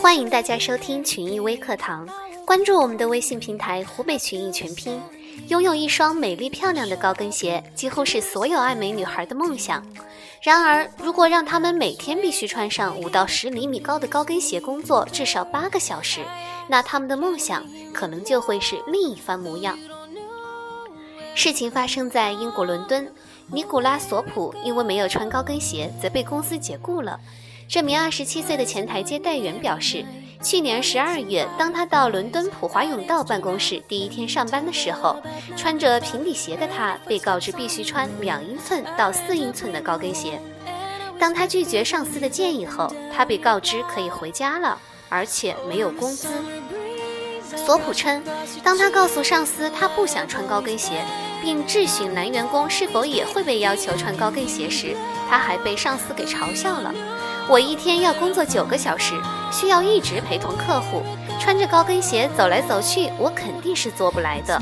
欢迎大家收听群艺微课堂，关注我们的微信平台“湖北群艺全拼”。拥有一双美丽漂亮的高跟鞋，几乎是所有爱美女孩的梦想。然而，如果让她们每天必须穿上五到十厘米高的高跟鞋工作至少八个小时，那她们的梦想可能就会是另一番模样。事情发生在英国伦敦，尼古拉·索普因为没有穿高跟鞋，则被公司解雇了。这名二十七岁的前台接待员表示，去年十二月，当他到伦敦普华永道办公室第一天上班的时候，穿着平底鞋的他被告知必须穿两英寸到四英寸的高跟鞋。当他拒绝上司的建议后，他被告知可以回家了，而且没有工资。索普称，当他告诉上司他不想穿高跟鞋，并质询男员工是否也会被要求穿高跟鞋时，他还被上司给嘲笑了。我一天要工作九个小时，需要一直陪同客户，穿着高跟鞋走来走去，我肯定是做不来的。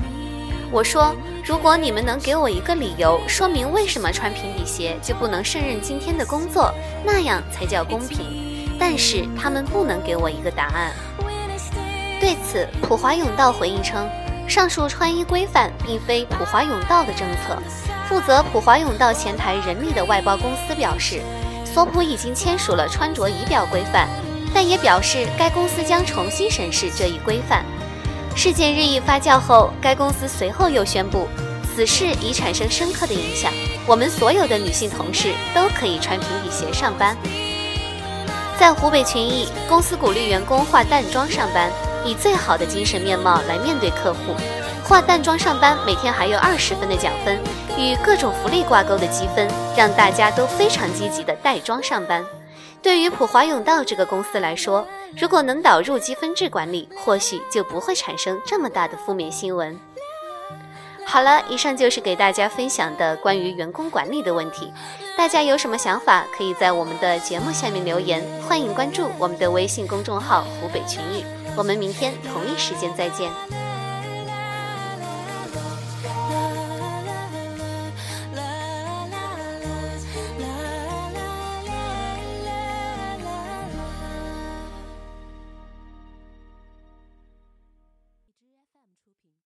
我说，如果你们能给我一个理由，说明为什么穿平底鞋就不能胜任今天的工作，那样才叫公平。但是他们不能给我一个答案。对此，普华永道回应称，上述穿衣规范并非普华永道的政策。负责普华永道前台人力的外包公司表示，索普已经签署了穿着仪表规范，但也表示该公司将重新审视这一规范。事件日益发酵后，该公司随后又宣布，此事已产生深刻的影响，我们所有的女性同事都可以穿平底鞋上班。在湖北群益，公司鼓励员工化淡妆上班。以最好的精神面貌来面对客户，化淡妆上班，每天还有二十分的奖分，与各种福利挂钩的积分，让大家都非常积极的带妆上班。对于普华永道这个公司来说，如果能导入积分制管理，或许就不会产生这么大的负面新闻。好了，以上就是给大家分享的关于员工管理的问题，大家有什么想法，可以在我们的节目下面留言，欢迎关注我们的微信公众号“湖北群艺”。我们明天同一时间再见。